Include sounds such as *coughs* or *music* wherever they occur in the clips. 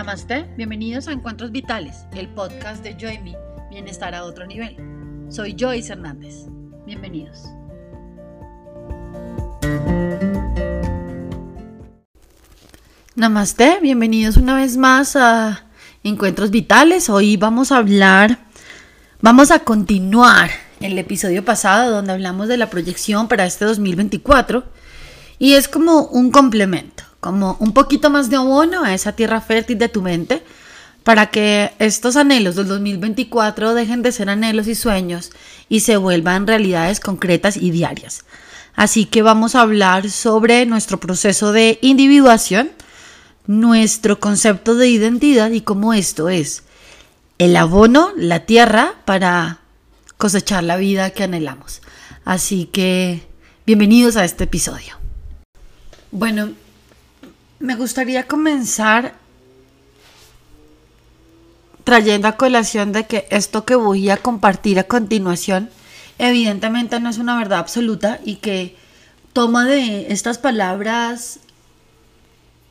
Namaste, bienvenidos a Encuentros Vitales, el podcast de Joy Me, Bienestar a otro nivel. Soy Joyce Hernández. Bienvenidos. Namaste, bienvenidos una vez más a Encuentros Vitales. Hoy vamos a hablar, vamos a continuar el episodio pasado donde hablamos de la proyección para este 2024 y es como un complemento, como un poquito más de abono a esa tierra fértil de tu mente para que estos anhelos del 2024 dejen de ser anhelos y sueños y se vuelvan realidades concretas y diarias. Así que vamos a hablar sobre nuestro proceso de individuación, nuestro concepto de identidad y cómo esto es el abono, la tierra para cosechar la vida que anhelamos. Así que bienvenidos a este episodio. Bueno, me gustaría comenzar trayendo a colación de que esto que voy a compartir a continuación evidentemente no es una verdad absoluta y que toma de estas palabras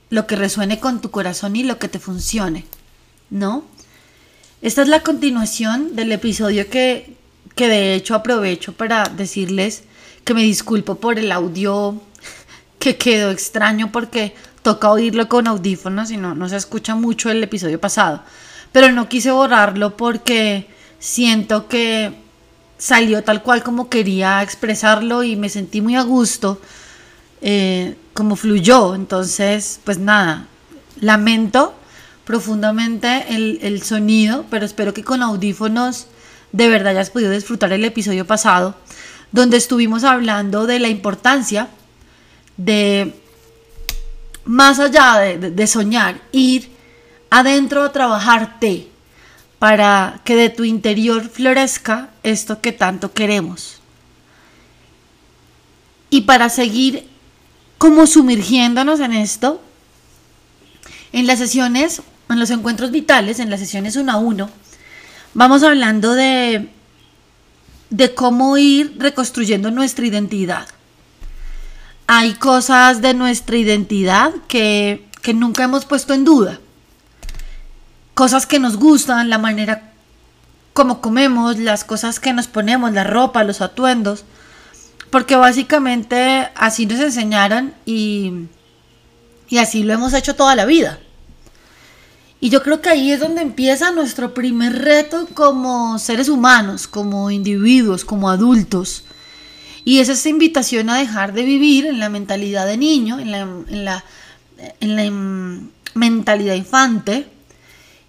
lo que resuene con tu corazón y lo que te funcione, ¿no? Esta es la continuación del episodio que, que de hecho aprovecho para decirles que me disculpo por el audio *laughs* que quedó extraño porque toca oírlo con audífonos y no, se escucha mucho el episodio pasado pero no quise borrarlo porque siento que salió tal cual como quería expresarlo y me sentí muy a gusto, eh, como fluyó. Entonces, pues nada, lamento profundamente el, el, sonido, pero espero que con audífonos de verdad hayas podido disfrutar el episodio pasado, donde estuvimos hablando de la importancia de, más allá de, soñar, ir adentro a trabajarte para que de tu interior florezca esto que tanto queremos. Y para seguir como sumergiéndonos en esto, en las sesiones, en los encuentros vitales, en las sesiones uno a uno, vamos hablando de, de cómo ir reconstruyendo nuestra identidad. Hay cosas de nuestra identidad que, que nunca hemos puesto en duda cosas que nos gustan, la manera como comemos, las cosas que nos ponemos, la ropa, los atuendos, porque básicamente así nos enseñaron y, y así lo hemos hecho toda la vida. Y yo creo que ahí es donde empieza nuestro primer reto como seres humanos, como individuos, como adultos. Y es esa invitación a dejar de vivir en la mentalidad de niño, en la, en la, en la mentalidad infante,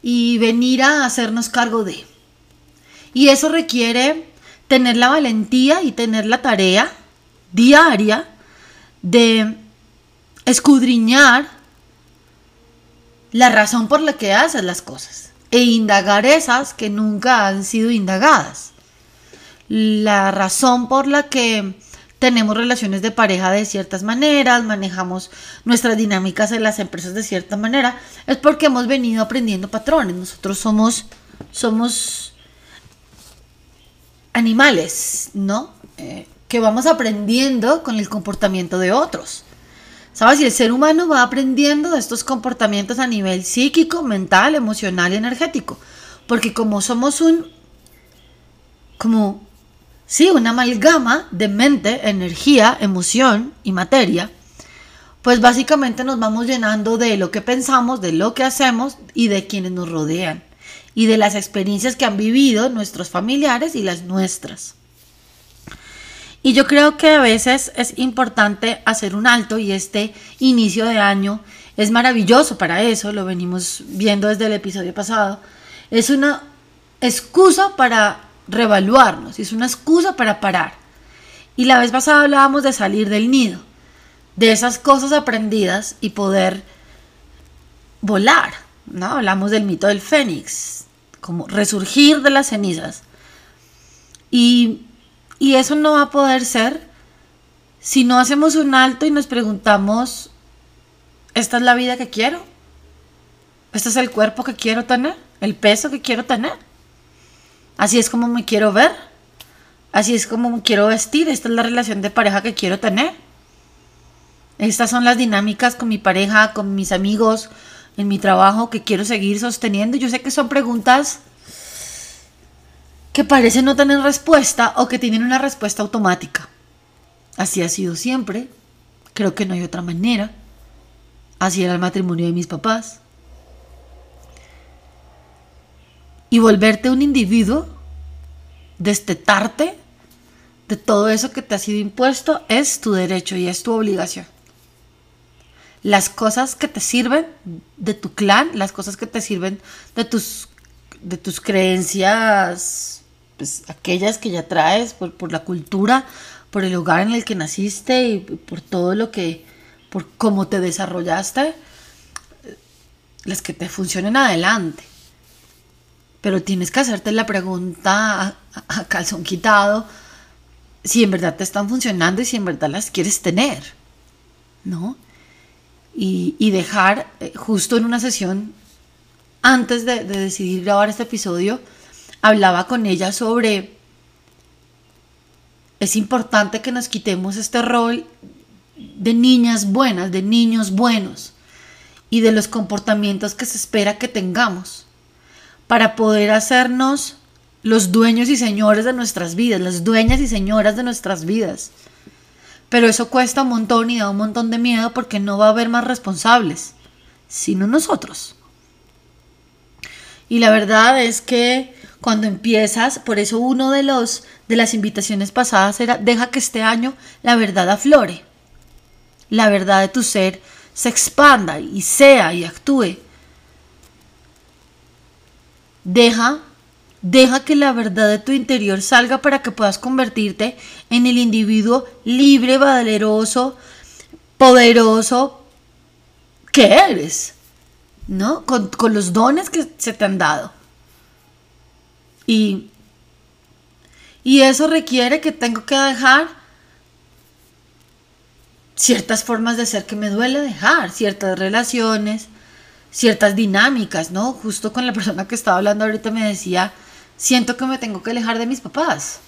y venir a hacernos cargo de. Y eso requiere tener la valentía y tener la tarea diaria de escudriñar la razón por la que haces las cosas e indagar esas que nunca han sido indagadas. La razón por la que tenemos relaciones de pareja de ciertas maneras, manejamos nuestras dinámicas en las empresas de cierta manera, es porque hemos venido aprendiendo patrones. Nosotros somos, somos animales, ¿no? Eh, que vamos aprendiendo con el comportamiento de otros. ¿Sabes? Y el ser humano va aprendiendo de estos comportamientos a nivel psíquico, mental, emocional y energético. Porque como somos un, como Sí, una amalgama de mente, energía, emoción y materia, pues básicamente nos vamos llenando de lo que pensamos, de lo que hacemos y de quienes nos rodean y de las experiencias que han vivido nuestros familiares y las nuestras. Y yo creo que a veces es importante hacer un alto y este inicio de año es maravilloso para eso, lo venimos viendo desde el episodio pasado. Es una excusa para revaluarnos, es una excusa para parar. Y la vez pasada hablábamos de salir del nido, de esas cosas aprendidas y poder volar, ¿no? Hablamos del mito del fénix, como resurgir de las cenizas. Y, y eso no va a poder ser si no hacemos un alto y nos preguntamos, ¿esta es la vida que quiero? ¿Este es el cuerpo que quiero tener? ¿El peso que quiero tener? Así es como me quiero ver. Así es como me quiero vestir. Esta es la relación de pareja que quiero tener. Estas son las dinámicas con mi pareja, con mis amigos, en mi trabajo que quiero seguir sosteniendo. Yo sé que son preguntas que parecen no tener respuesta o que tienen una respuesta automática. Así ha sido siempre. Creo que no hay otra manera. Así era el matrimonio de mis papás. Y volverte un individuo, destetarte de todo eso que te ha sido impuesto, es tu derecho y es tu obligación. Las cosas que te sirven de tu clan, las cosas que te sirven de tus, de tus creencias, pues aquellas que ya traes por, por la cultura, por el lugar en el que naciste y por todo lo que, por cómo te desarrollaste, las que te funcionen adelante. Pero tienes que hacerte la pregunta a, calzón quitado si en verdad te están funcionando y si en verdad las quieres tener, ¿no? Y, dejar eh, justo en una sesión, antes de decidir grabar este episodio, hablaba con ella sobre es importante que nos quitemos este rol de niñas buenas, de niños buenos y de los comportamientos que se espera que tengamos para poder hacernos los dueños y señores de nuestras vidas, las dueñas y señoras de nuestras vidas. Pero eso cuesta un montón y da un montón de miedo porque no va a haber más responsables, sino nosotros. Y la verdad es que cuando empiezas, por eso uno de los de las invitaciones pasadas era deja que este año la verdad aflore. La verdad de tu ser se expanda y sea y actúe. Deja Deja que la verdad de tu interior salga para que puedas convertirte en el individuo libre, valeroso, poderoso que eres, ¿no? Con, con, los dones que se te han dado. Y, y eso requiere que tengo que dejar ciertas formas de ser que me duele dejar, ciertas relaciones, ciertas dinámicas, ¿no? Justo con la persona que estaba hablando ahorita me decía, siento que me tengo que alejar de mis papás.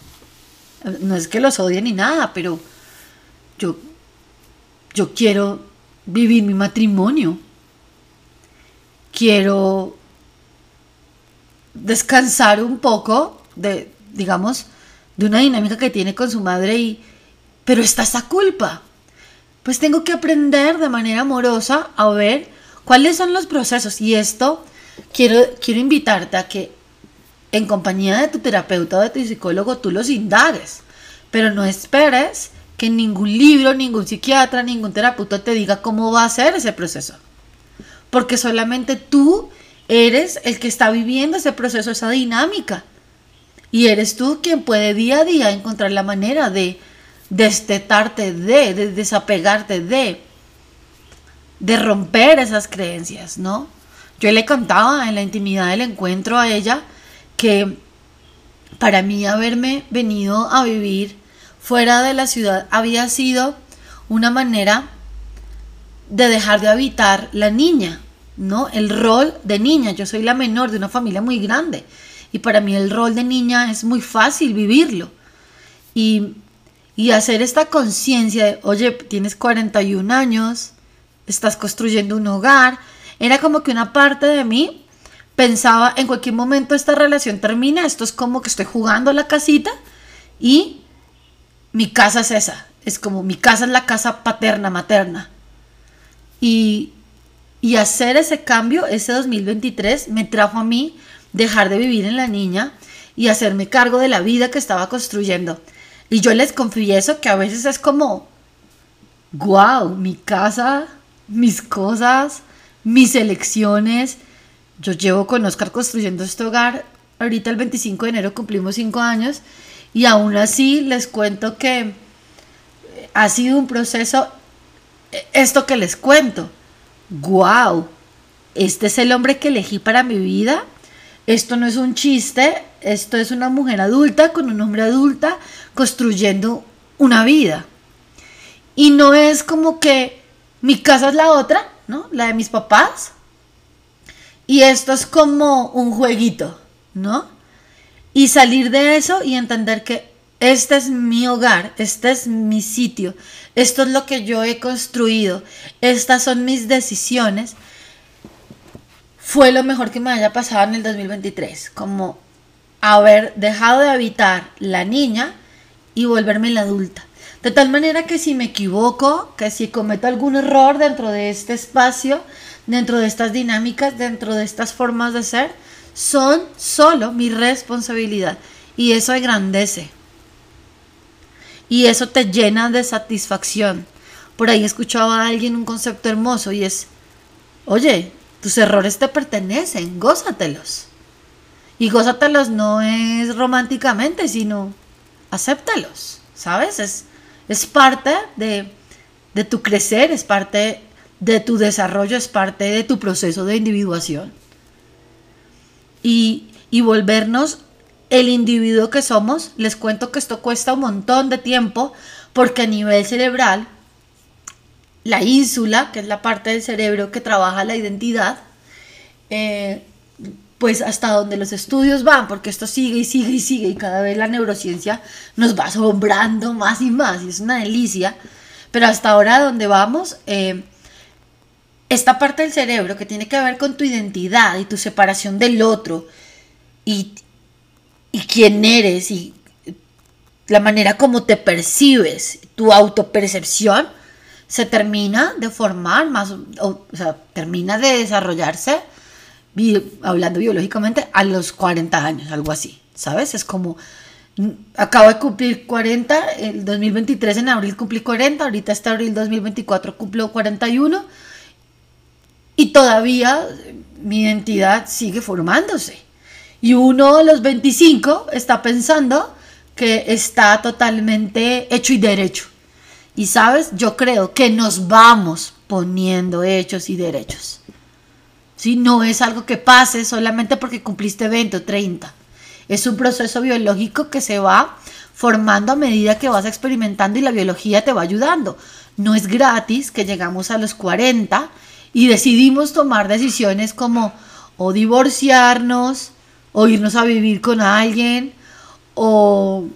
No es que los odie ni nada, pero yo, yo quiero vivir mi matrimonio. Quiero descansar un poco de, digamos, de una dinámica que tiene con su madre y, pero está esa culpa. Pues tengo que aprender de manera amorosa a ver cuáles son los procesos y esto quiero, quiero invitarte a que en compañía de tu terapeuta o de tu psicólogo tú los indagues, pero no esperes que ningún libro, ningún psiquiatra, ningún terapeuta te diga cómo va a ser ese proceso. Porque solamente tú Eres el que está viviendo ese proceso, esa dinámica. Y eres tú quien puede día a día encontrar la manera de destetarte de, de desapegarte de, de romper esas creencias, ¿no? Yo le contaba en la intimidad del encuentro a ella que para mí haberme venido a vivir fuera de la ciudad había sido una manera de dejar de habitar la niña, ¿no? El rol de niña, yo soy la menor de una familia muy grande y para mí el rol de niña es muy fácil vivirlo. Y, y hacer esta conciencia de, oye, tienes 41 años, estás construyendo un hogar, era como que una parte de mí pensaba, en cualquier momento esta relación termina, esto es como que estoy jugando a la casita y mi casa es esa, es como mi casa es la casa paterna, materna. Y y hacer ese cambio, ese 2023, me trajo a mí dejar de vivir en la niña y hacerme cargo de la vida que estaba construyendo. Y yo les confieso que a veces es como, wow, mi casa, mis cosas, mis elecciones. Yo llevo con Oscar construyendo este hogar. Ahorita el 25 de enero cumplimos 5 años y aún así les cuento que ha sido un proceso, esto que les cuento wow, este es el hombre que elegí para mi vida. Esto no es un chiste, esto es una mujer adulta con un hombre adulta construyendo una vida. Y no es como que mi casa es la otra, ¿no? La de mis papás. Y esto es como un jueguito, ¿no? Y salir de eso y entender que este es mi hogar, este es mi sitio, esto es lo que yo he construido, estas son mis decisiones. fue lo mejor que me haya pasado en el 2023, como haber dejado de habitar la niña y volverme la adulta. De tal manera que si me equivoco, que si cometo algún error dentro de este espacio, dentro de estas dinámicas, dentro de estas formas de ser, son solo mi responsabilidad. Y eso engrandece. Y eso te llena de satisfacción. Por ahí escuchaba a alguien un concepto hermoso y es, oye, tus errores te pertenecen, gózatelos. Y gózatelos no es románticamente, sino acéptalos, ¿sabes? Es, es parte de, de tu crecer, es parte de tu desarrollo, es parte de tu proceso de individuación. Y, y volvernos el individuo que somos, les cuento que esto cuesta un montón de tiempo porque a nivel cerebral, la ínsula, que es la parte del cerebro que trabaja la identidad, eh, pues hasta donde los estudios van, porque esto sigue y sigue y sigue y cada vez la neurociencia nos va asombrando más y más y es una delicia, pero hasta ahora donde vamos, eh, esta parte del cerebro que tiene que ver con tu identidad y tu separación del otro y, y quién eres y la manera como te percibes, tu autopercepción, se termina de formar más, o, sea, termina de desarrollarse hablando biológicamente, a los 40 años, algo así, ¿sabes? Es como, mm, acabo de cumplir 40, el 2023 en abril cumplí 40, ahorita este abril 2024 cumplo 41 y todavía mi identidad sigue formándose. Y uno a los 25 está pensando que está totalmente hecho y derecho. Y sabes, yo creo que nos vamos poniendo hechos y derechos. No es algo que pase solamente porque cumpliste 20 o 30. Es un proceso biológico que se va formando a medida que vas experimentando y la biología te va ayudando. No es gratis que llegamos a los 40 y decidimos tomar decisiones como o divorciarnos, o irnos a vivir con alguien, o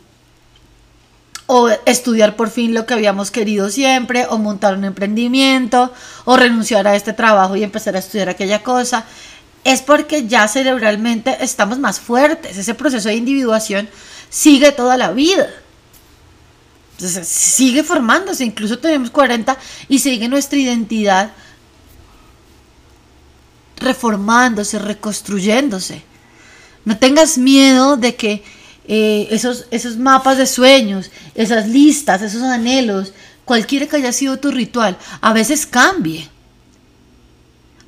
o estudiar por fin lo que habíamos querido siempre, o montar un emprendimiento, o renunciar a este trabajo y empezar a estudiar aquella cosa, es porque ya cerebralmente estamos más fuertes. Ese proceso de individuación sigue toda la vida. Sigue formándose, incluso tenemos 40 y sigue nuestra identidad reformándose, reconstruyéndose. No tengas miedo de que eh, esos, esos mapas de sueños, esas listas, esos anhelos, cualquiera que haya sido tu ritual, a veces cambie.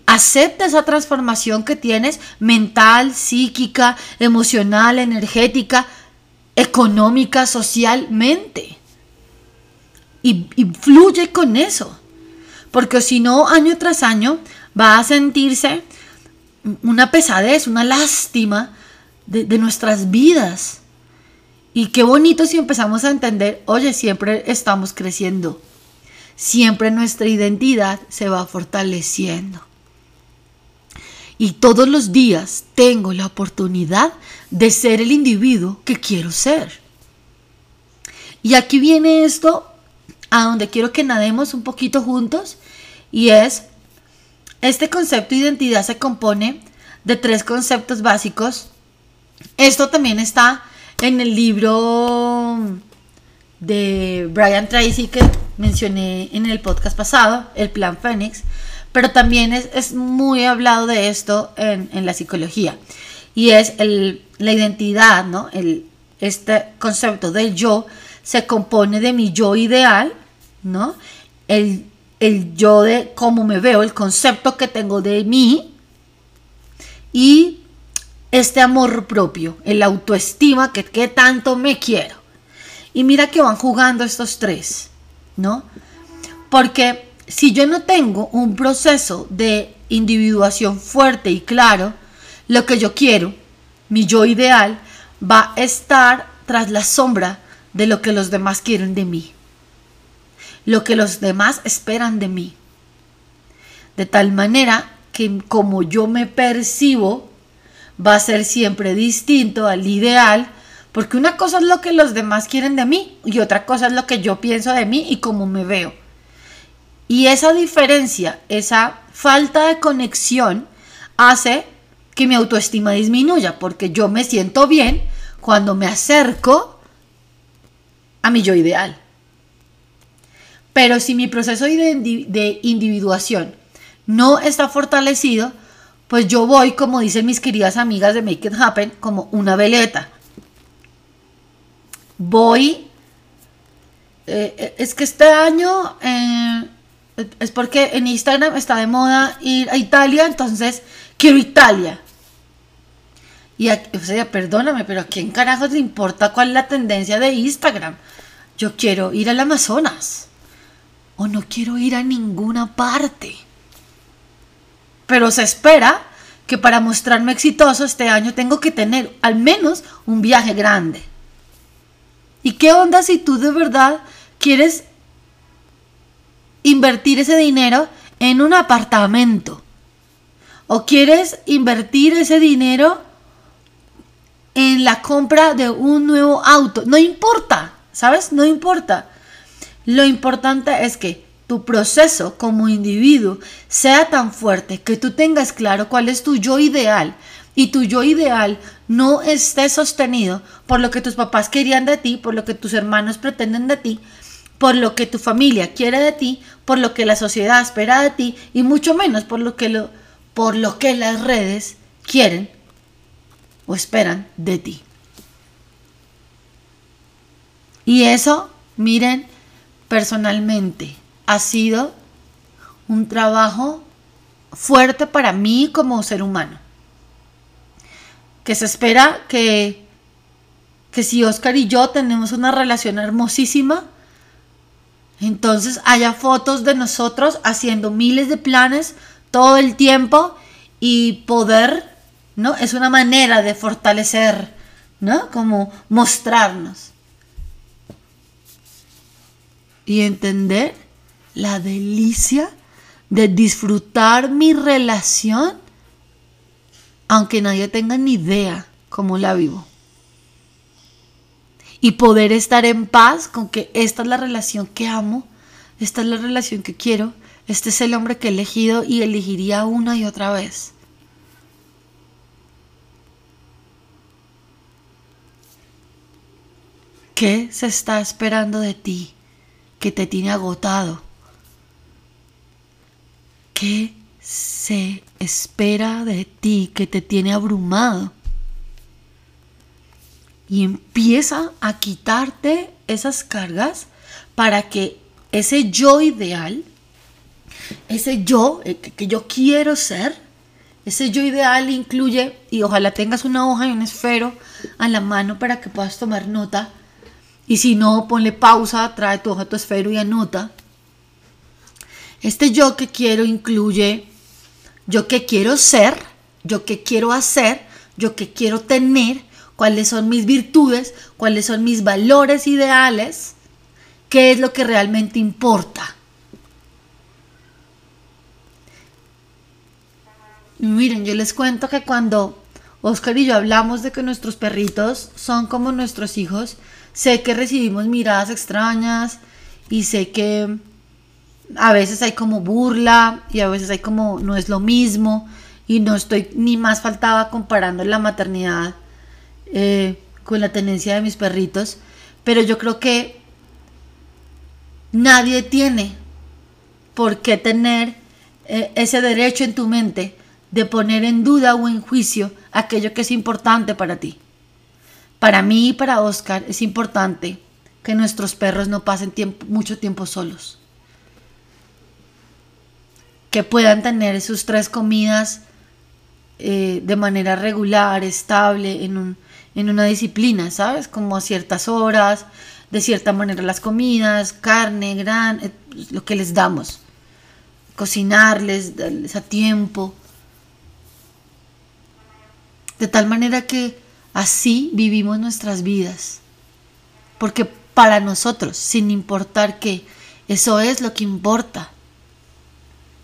Acepta esa transformación que tienes mental, psíquica, emocional, energética, económica, socialmente. Y, fluye con eso. Porque si no, año tras año va a sentirse una pesadez, una lástima de nuestras vidas. Y qué bonito si empezamos a entender, oye, siempre estamos creciendo, siempre nuestra identidad se va fortaleciendo. Y todos los días tengo la oportunidad de ser el individuo que quiero ser. Y aquí viene esto a donde quiero que nademos un poquito juntos y es, este concepto de identidad se compone de tres conceptos básicos. Esto también está en el libro de Brian Tracy que mencioné en el podcast pasado, El Plan Fénix, pero también es, muy hablado de esto en, la psicología. Y es la identidad, ¿no? El, este concepto del yo se compone de mi yo ideal, ¿no? El, el yo de cómo me veo, el concepto que tengo de mí y este amor propio, el autoestima, que, tanto me quiero. Y mira que van jugando estos tres, ¿no? Porque si yo no tengo un proceso de individuación fuerte y claro, lo que yo quiero, mi yo ideal, va a estar tras la sombra de lo que los demás quieren de mí, lo que los demás esperan de mí. De tal manera que como yo me percibo, va a ser siempre distinto al ideal, porque una cosa es lo que los demás quieren de mí y otra cosa es lo que yo pienso de mí y cómo me veo. Y esa diferencia, esa falta de conexión, hace que mi autoestima disminuya, porque yo me siento bien cuando me acerco a mi yo ideal. Pero si mi proceso de individuación no está fortalecido, pues yo voy, como dicen mis queridas amigas de Make It Happen, como una veleta. Voy, eh, eh, es que este año eh, es porque en Instagram está de moda ir a Italia, entonces quiero Italia. Y, o sea, perdóname, pero ¿a quién carajos le importa cuál es la tendencia de Instagram? Yo quiero ir al Amazonas. O no quiero ir a ninguna parte. Pero se espera que para mostrarme exitoso este año tengo que tener al menos un viaje grande. ¿Y qué onda si tú de verdad quieres invertir ese dinero en un apartamento? ¿O quieres invertir ese dinero en la compra de un nuevo auto? No importa, ¿sabes? No importa. Lo importante es que tu proceso como individuo sea tan fuerte que tú tengas claro cuál es tu yo ideal y tu yo ideal no esté sostenido por lo que tus papás querían de ti, por lo que tus hermanos pretenden de ti, por lo que tu familia quiere de ti, por lo que la sociedad espera de ti y mucho menos por lo que, lo, por lo que las redes quieren o esperan de ti. Y eso, miren, personalmente, ha sido un trabajo fuerte para mí como ser humano. Que se espera que, que si Oscar y yo tenemos una relación hermosísima, entonces haya fotos de nosotros haciendo miles de planes todo el tiempo y poder, ¿no? Es una manera de fortalecer, ¿no? Como mostrarnos. Y entender la delicia de disfrutar mi relación, aunque nadie tenga ni idea cómo la vivo. Y poder estar en paz con que esta es la relación que amo, esta es la relación que quiero, este es el hombre que he elegido y elegiría una y otra vez. ¿Qué se está esperando de ti que te tiene agotado? ¿Qué se espera de ti que te tiene abrumado? Y empieza a quitarte esas cargas para que ese yo ideal, ese yo eh, que yo quiero ser, ese yo ideal incluye, y ojalá tengas una hoja y un esfero a la mano para que puedas tomar nota. Y si no, ponle pausa, trae tu hoja, tu esfero y anota. Este yo que quiero incluye yo que quiero ser, yo que quiero hacer, yo que quiero tener, cuáles son mis virtudes, cuáles son mis valores ideales, qué es lo que realmente importa. miren, yo les cuento que cuando Oscar y yo hablamos de que nuestros perritos son como nuestros hijos, sé que recibimos miradas extrañas y sé que a veces hay como burla y a veces hay como no es lo mismo y no estoy ni más faltaba comparando la maternidad eh, con la tenencia de mis perritos, pero yo creo que nadie tiene por qué tener eh, ese derecho en tu mente de poner en duda o en juicio aquello que es importante para ti. Para mí y para Oscar es importante que nuestros perros no pasen mucho tiempo solos que puedan tener sus tres comidas eh, de manera regular, estable, en, un, en una disciplina, ¿sabes? Como a ciertas horas, de cierta manera las comidas, carne, gran, eh, lo que les damos. Cocinarles, darles a tiempo. De tal manera que así vivimos nuestras vidas. Porque para nosotros, sin importar qué, eso es lo que importa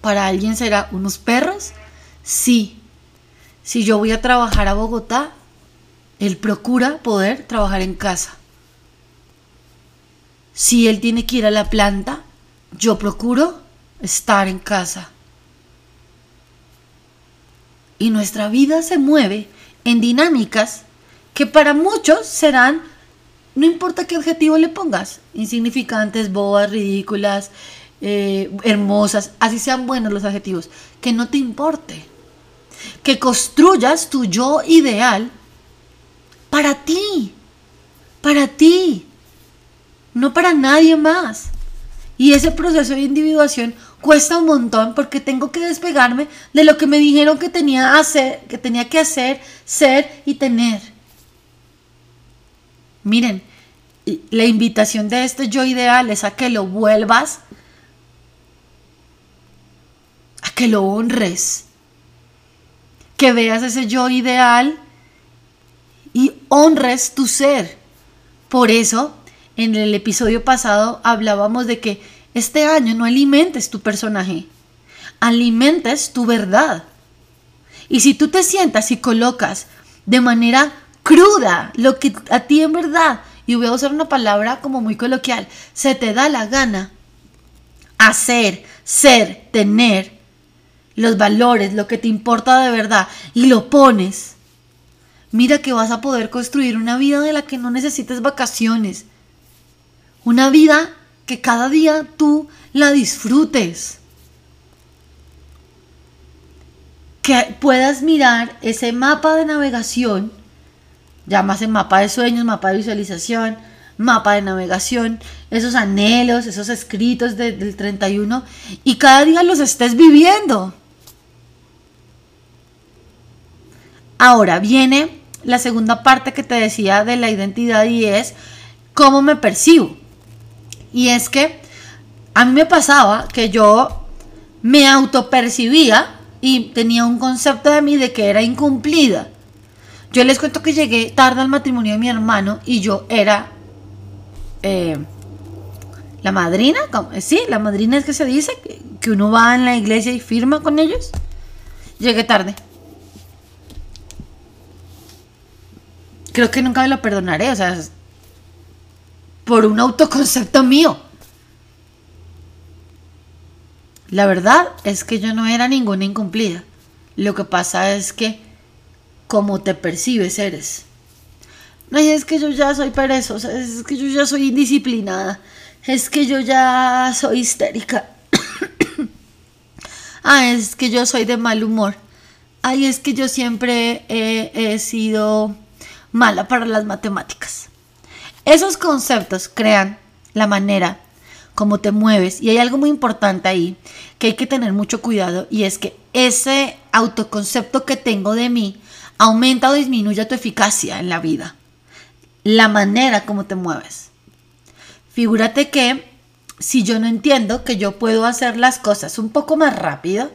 para alguien será unos perros. Sí. Si yo voy a trabajar a Bogotá, él procura poder trabajar en casa. Si él tiene que ir a la planta, yo procuro estar en casa. Y nuestra vida se mueve en dinámicas que para muchos serán, no importa qué adjetivo le pongas, insignificantes, bobas, ridículas, eh, hermosas, así sean buenos los adjetivos, que no te importe. Que construyas tu yo ideal para ti, para ti, no para nadie más. Y ese proceso de individuación cuesta un montón porque tengo que despegarme de lo que me dijeron que tenía, hacer, que, tenía que hacer, ser y tener. Miren, la invitación de este yo ideal es a que lo vuelvas, a que lo honres, que veas ese yo ideal y honres tu ser. Por eso en el episodio pasado hablábamos de que este año no alimentes tu personaje, alimentes tu verdad. Y si tú te sientas y colocas de manera cruda lo que a ti en verdad, y voy a usar una palabra como muy coloquial, se te da la gana, hacer, ser, tener los valores, lo que te importa de verdad, y lo pones, mira que vas a poder construir una vida de la que no necesites vacaciones, una vida que cada día tú la disfrutes. Que puedas mirar ese mapa de navegación, llámase mapa de sueños, mapa de visualización, mapa de navegación, esos anhelos, esos escritos del 31, y cada día los estés viviendo. Ahora viene la segunda parte que te decía de la identidad y es cómo me percibo. Y es que a mí me pasaba que yo me autopercibía y tenía un concepto de mí de que era incumplida. Yo les cuento que llegué tarde al matrimonio de mi hermano y yo era eh, la madrina, sí, la madrina es que se dice que uno va en la iglesia y firma con ellos. Llegué tarde. Creo que nunca me lo perdonaré, o sea, por un autoconcepto mío. La verdad es que yo no era ninguna incumplida. Lo que pasa es que como te percibes eres. No, es que yo ya soy perezosa, es que yo ya soy indisciplinada, es que yo ya soy histérica. *coughs* ah, es que yo soy de mal humor. Ay, es que yo siempre he sido mala para las matemáticas. Esos conceptos crean la manera como te mueves y hay algo muy importante ahí que hay que tener mucho cuidado y es que ese autoconcepto que tengo de mí aumenta o disminuye tu eficacia en la vida. La manera como te mueves. Figúrate que si yo no entiendo que yo puedo hacer las cosas un poco más rápido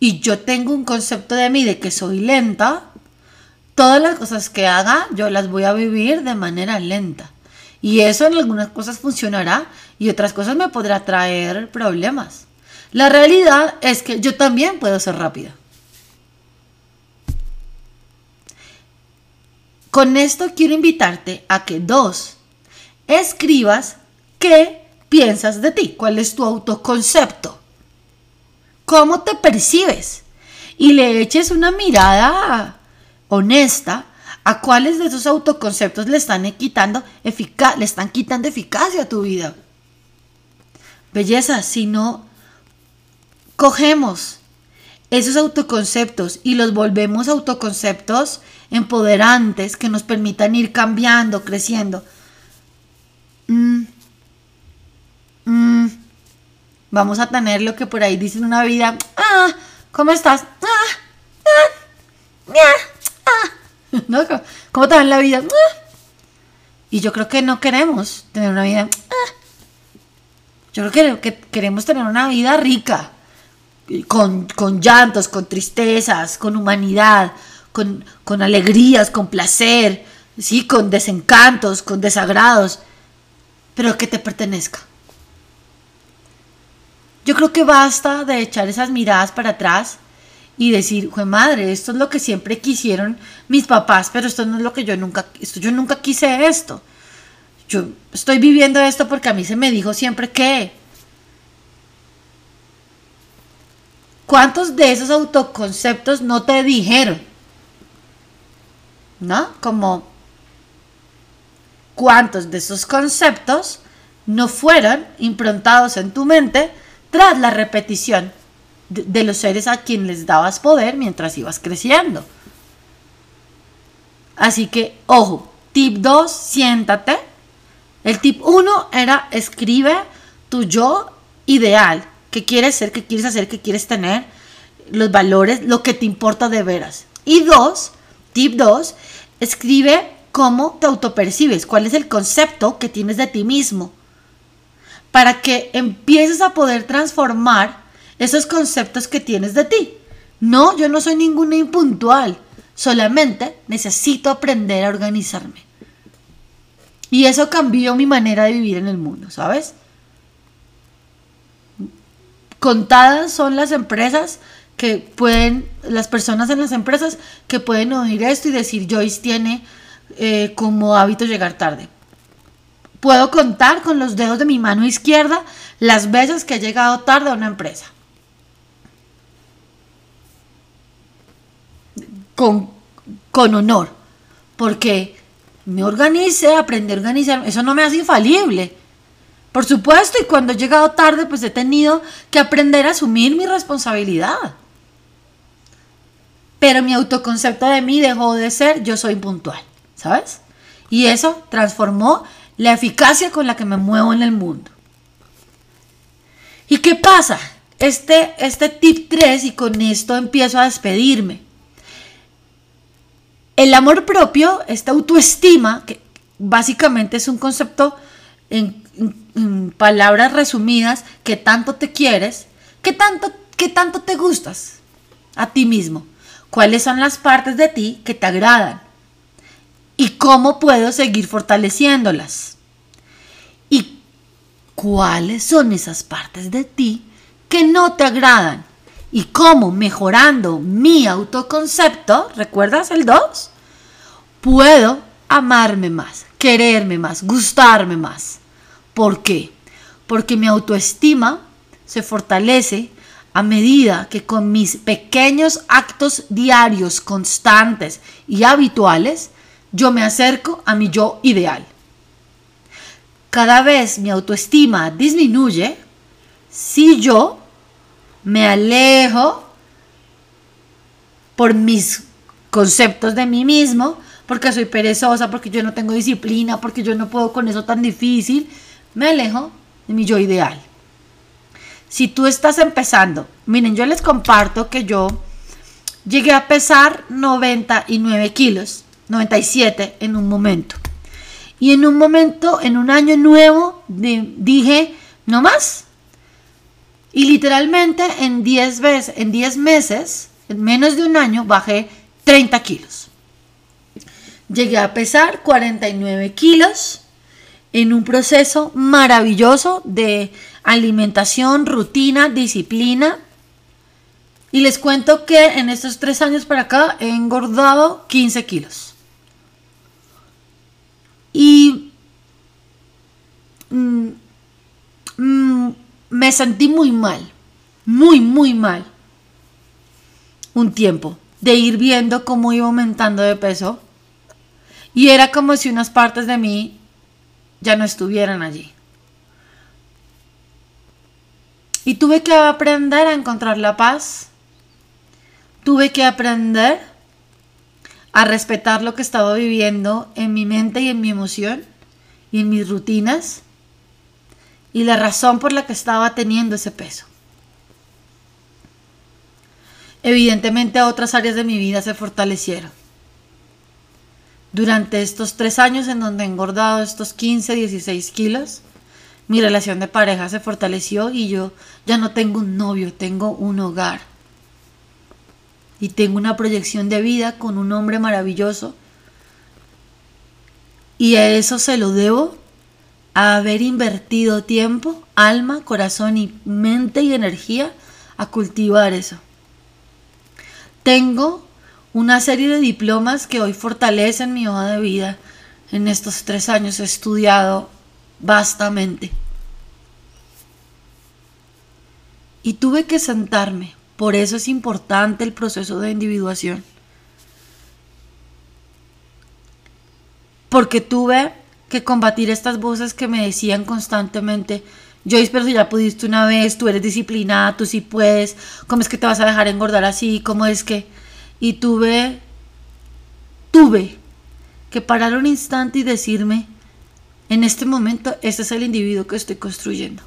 y yo tengo un concepto de mí de que soy lenta, todas las cosas que haga yo las voy a vivir de manera lenta. Y eso en algunas cosas funcionará y otras cosas me podrá traer problemas. La realidad es que yo también puedo ser rápida. Con esto quiero invitarte a que dos, escribas qué piensas de ti, cuál es tu autoconcepto, cómo te percibes y le eches una mirada honesta a cuáles de esos autoconceptos le están quitando, le están quitando eficacia a tu vida. Belleza, si no cogemos esos autoconceptos y los volvemos autoconceptos empoderantes que nos permitan ir cambiando, creciendo. Mm, mm, vamos a tener lo que por ahí dicen una vida. Ah, ¿cómo estás? Ah, ah, *laughs* ¿No? ¿Cómo te en la vida? Ah. Y yo creo que no queremos tener una vida. Ah. Yo creo que, queremos tener una vida rica, con, llantos, con tristezas, con humanidad, con, con alegrías, con placer, ¿sí? con desencantos, con desagrados, pero que te pertenezca. Yo creo que basta de echar esas miradas para atrás y decir, fue madre, esto es lo que siempre quisieron mis papás, pero esto no es lo que yo nunca, esto, yo nunca quise esto. Yo estoy viviendo esto porque a mí se me dijo siempre que. ¿Cuántos de esos autoconceptos no te dijeron? ¿No? Como, ¿cuántos de esos conceptos no fueron improntados en tu mente tras la repetición de, los seres a quien les dabas poder mientras ibas creciendo? Así que, ojo, tip 2, siéntate. El tip 1 era escribe tu yo ideal. ¿Qué quieres ser? ¿Qué quieres hacer? ¿Qué quieres tener? Los valores, lo que te importa de veras. Y dos, tip 2, escribe cómo te autopercibes, cuál es el concepto que tienes de ti mismo. Para que empieces a poder transformar esos conceptos que tienes de ti. No, yo no soy ninguna impuntual. Solamente necesito aprender a organizarme. Y eso cambió mi manera de vivir en el mundo, ¿sabes? Contadas son las empresas que pueden, las personas en las empresas que pueden oír esto y decir, Joyce tiene eh, como hábito llegar tarde. Puedo contar con los dedos de mi mano izquierda las veces que he llegado tarde a una empresa. Con, con honor, porque me organice, aprendí a organizar, eso no me hace infalible. Por supuesto, y cuando he llegado tarde, pues he tenido que aprender a asumir mi responsabilidad. Pero mi autoconcepto de mí dejó de ser yo soy puntual, ¿sabes? Y eso transformó la eficacia con la que me muevo en el mundo. ¿Y qué pasa? Este, este tip 3 y con esto empiezo a despedirme. El amor propio, esta autoestima, que básicamente es un concepto en, palabras resumidas, que tanto te quieres, que tanto, que tanto te gustas a ti mismo, cuáles son las partes de ti que te agradan y cómo puedo seguir fortaleciéndolas. Y cuáles son esas partes de ti que no te agradan y cómo mejorando mi autoconcepto, ¿recuerdas el 2? Puedo amarme más, quererme más, gustarme más. ¿Por qué? Porque mi autoestima se fortalece a medida que con mis pequeños actos diarios, constantes y habituales, yo me acerco a mi yo ideal. Cada vez mi autoestima disminuye si yo me alejo por mis conceptos de mí mismo, porque soy perezosa, porque yo no tengo disciplina, porque yo no puedo con eso tan difícil, me alejo de mi yo ideal. Si tú estás empezando, miren, yo les comparto que yo llegué a pesar 99 kilos, 97 en un momento. Y en un momento, en un año nuevo, dije, no más, y literalmente en 10 veces, en 10 meses, en menos de un año, bajé 30 kilos. Llegué a pesar 49 kilos en un proceso maravilloso de alimentación, rutina, disciplina. Y les cuento que en estos tres años para acá he engordado 15 kilos. Y mm, me sentí muy mal, muy, muy mal. Un tiempo de ir viendo cómo iba aumentando de peso. Y era como si unas partes de mí ya no estuvieran allí. Y tuve que aprender a encontrar la paz. Tuve que aprender a respetar lo que estaba viviendo en mi mente y en mi emoción y en mis rutinas y la razón por la que estaba teniendo ese peso. Evidentemente otras áreas de mi vida se fortalecieron. Durante estos tres años en donde he engordado estos 15, 16 kilos, mi relación de pareja se fortaleció y yo ya no tengo un novio, tengo un hogar. Y tengo una proyección de vida con un hombre maravilloso. Y a eso se lo debo haber invertido tiempo, alma, corazón y mente y energía a cultivar eso. Tengo una serie de diplomas que hoy fortalecen mi hoja de vida. En estos tres años he estudiado vastamente. Y tuve que sentarme Por eso es importante el proceso de individuación. Porque tuve que combatir estas voces que me decían constantemente, Joyce, pero si ya pudiste una vez, tú eres disciplinada, tú sí puedes, ¿cómo es que te vas a dejar engordar así? ¿Cómo es que...? Y tuve, tuve que parar un instante y decirme, en este momento, este es el individuo que estoy construyendo.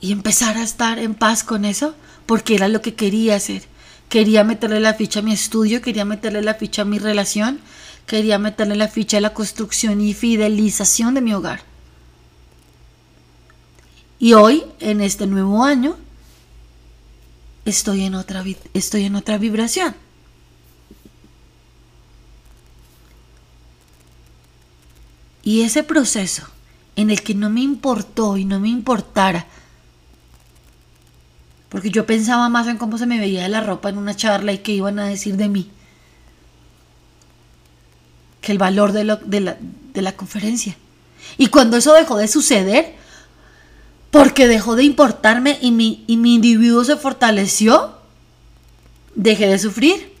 Y empezar a estar en paz con eso, porque era lo que quería hacer. Quería meterle la ficha a mi estudio, quería meterle la ficha a mi relación, quería meterle la ficha a la construcción y fidelización de mi hogar. Y hoy, en este nuevo año, estoy en otra, estoy en otra vibración. Y ese proceso en el que no me importó y no me importara, porque yo pensaba más en cómo se me veía la ropa en una charla y qué iban a decir de mí, que el valor de, la, conferencia. Y cuando eso dejó de suceder, porque dejó de importarme y mi, y mi individuo se fortaleció, dejé de sufrir.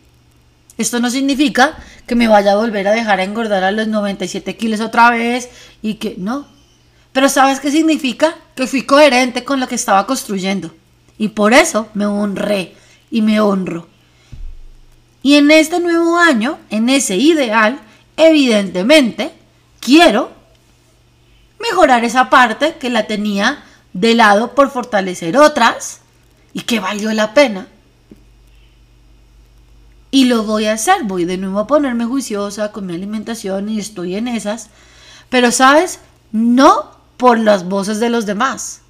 Esto no significa que me vaya a volver a dejar engordar a los 97 kilos otra vez y que no. Pero ¿sabes qué significa? Que fui coherente con lo que estaba construyendo. Y por eso me honré y me honro. Y en este nuevo año, en ese ideal, evidentemente, quiero mejorar esa parte que la tenía de lado por fortalecer otras y que valió la pena. Y lo voy a hacer, voy de nuevo a ponerme juiciosa con mi alimentación y estoy en esas. Pero sabes, no por las voces de los demás,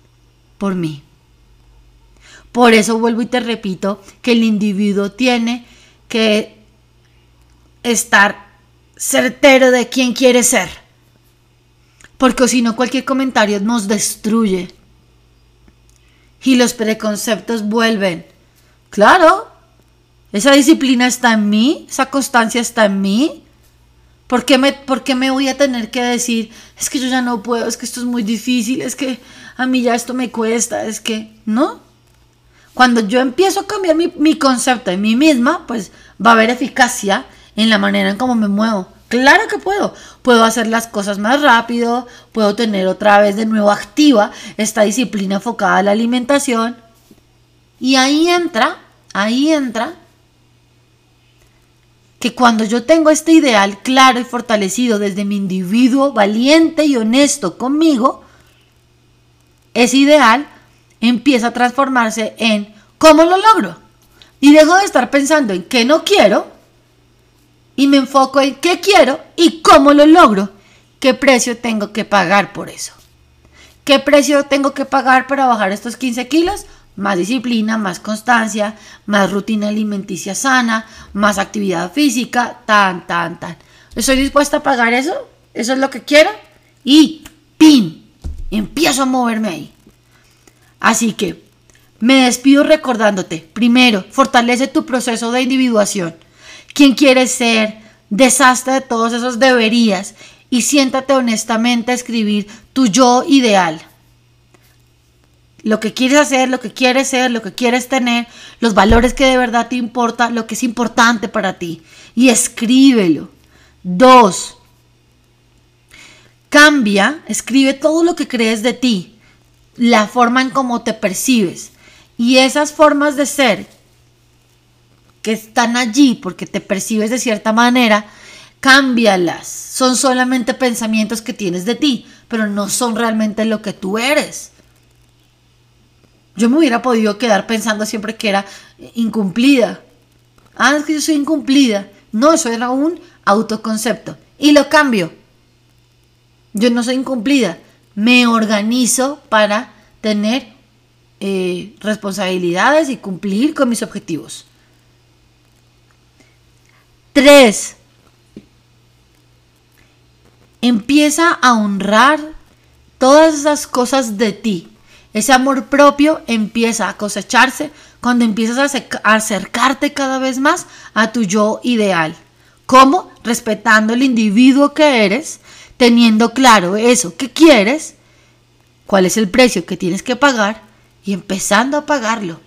por mí. Por eso vuelvo y te repito que el individuo tiene que estar certero de quién quiere ser. Porque si no, cualquier comentario nos destruye y los preconceptos vuelven. Claro, esa disciplina está en mí, esa constancia está en mí. ¿Por qué, me, ¿Por qué me voy a tener que decir, es que yo ya no puedo, es que esto es muy difícil, es que a mí ya esto me cuesta, es que, ¿no? Cuando yo empiezo a cambiar mi, concepto en mí misma, pues va a haber eficacia en la manera en cómo me muevo. Claro que puedo. Puedo hacer las cosas más rápido, puedo tener otra vez de nuevo activa esta disciplina enfocada a la alimentación. Y ahí entra, ahí entra que cuando yo tengo este ideal claro y fortalecido desde mi individuo valiente y honesto conmigo, ese ideal empieza a transformarse en cómo lo logro. Y dejo de estar pensando en qué no quiero y me enfoco en qué quiero y cómo lo logro. ¿Qué precio tengo que pagar por eso? ¿Qué precio tengo que pagar para bajar estos 15 kilos? Más disciplina, más constancia, más rutina alimenticia sana, más actividad física, tan, tan, tan. ¿Estoy dispuesta a pagar eso? ¿Eso es lo que quiero? Y ¡pin! Empiezo a moverme ahí. Así que me despido recordándote, primero, fortalece tu proceso de individuación quién quieres ser, deshazte de todos esos deberías y siéntate honestamente a escribir tu yo ideal. Lo que quieres hacer, lo que quieres ser, lo que quieres tener, los valores que de verdad te importa, lo que es importante para ti. Y escríbelo. Dos, cambia, escribe todo lo que crees de ti, la forma en cómo te percibes. Y esas formas de ser que están allí porque te percibes de cierta manera, cámbialas. Son solamente pensamientos que tienes de ti, pero no son realmente lo que tú eres. Yo me hubiera podido quedar pensando siempre que era incumplida. Ah, es que yo soy incumplida. No, eso era un autoconcepto. Y lo cambio. Yo no soy incumplida. Me organizo para tener eh, responsabilidades y cumplir con mis objetivos. Tres, empieza a honrar todas esas cosas de ti. Ese amor propio empieza a cosecharse cuando empiezas a acercarte cada vez más a tu yo ideal. ¿Cómo? Respetando el individuo que eres, teniendo claro eso que quieres cuál es el precio que tienes que pagar y empezando a pagarlo.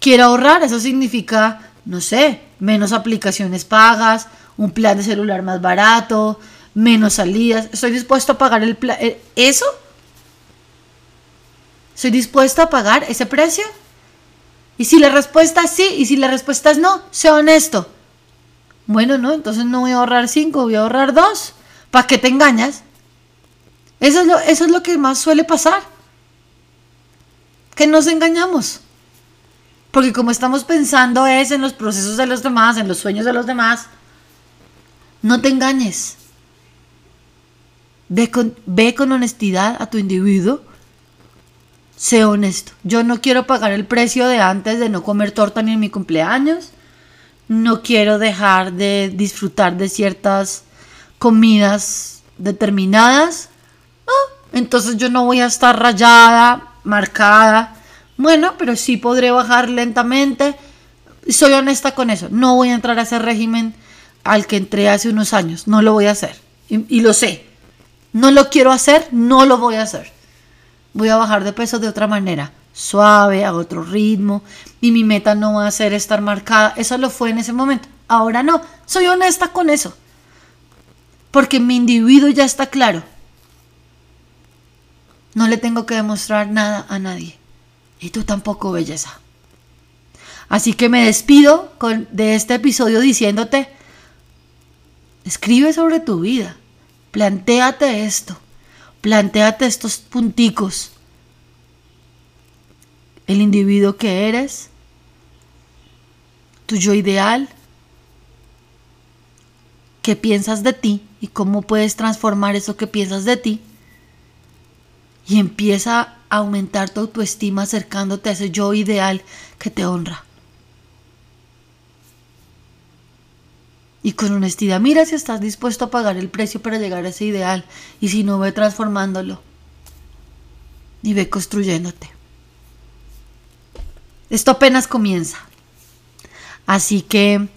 Quiero ahorrar, eso significa, no sé, menos aplicaciones pagas, un plan de celular más barato, menos salidas. ¿Estoy dispuesto a pagar el eh, eso? ¿Soy dispuesto a pagar ese precio? Y si la respuesta es sí y si la respuesta es no, sé honesto. Bueno, no, entonces no voy a ahorrar cinco, voy a ahorrar dos. ¿Para qué te engañas? Eso es, lo, eso es lo que más suele pasar. Que nos engañamos. Porque como estamos pensando es en los procesos de los demás, en los sueños de los demás, no te engañes. Ve con, ve con honestidad a tu individuo. Sé honesto. Yo no quiero pagar el precio de antes de no comer torta ni en mi cumpleaños. No quiero dejar de disfrutar de ciertas comidas determinadas. Entonces yo no voy a estar rayada, marcada. Bueno, pero sí podré bajar lentamente. Soy honesta con eso. No voy a entrar a ese régimen al que entré hace unos años. No lo voy a hacer. Y, lo sé. No lo quiero hacer, no lo voy a hacer. Voy a bajar de peso de otra manera. Suave, a otro ritmo. Y mi meta no va a ser estar marcada. Eso lo fue en ese momento. Ahora no. Soy honesta con eso. Porque mi individuo ya está claro. No le tengo que demostrar nada a nadie. Y tú tampoco, belleza. Así que me despido con, de este episodio diciéndote, Escribe sobre tu vida. Plantéate esto. Plantéate estos punticos. El individuo que eres. Tu yo ideal. ¿Qué piensas de ti? Y cómo puedes transformar eso que piensas de ti. Y empieza a aumentar tu autoestima acercándote a ese yo ideal que te honra. y con honestidad mira si estás dispuesto a pagar el precio para llegar a ese ideal y si no ve transformándolo y ve construyéndote. Esto apenas comienza. Así que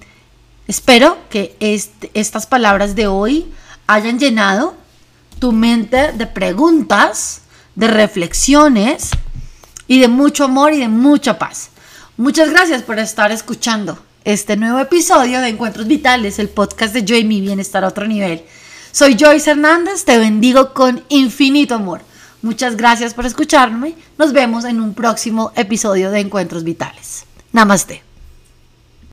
espero que estas palabras de hoy hayan llenado tu mente de preguntas, de reflexiones y de mucho amor y de mucha paz. Muchas gracias por estar escuchando este nuevo episodio de Encuentros Vitales, el podcast de Yo y mi bienestar a otro nivel. Soy Joyce Hernández, te bendigo con infinito amor. Muchas gracias por escucharme. Nos vemos en un próximo episodio de Encuentros Vitales. Namaste.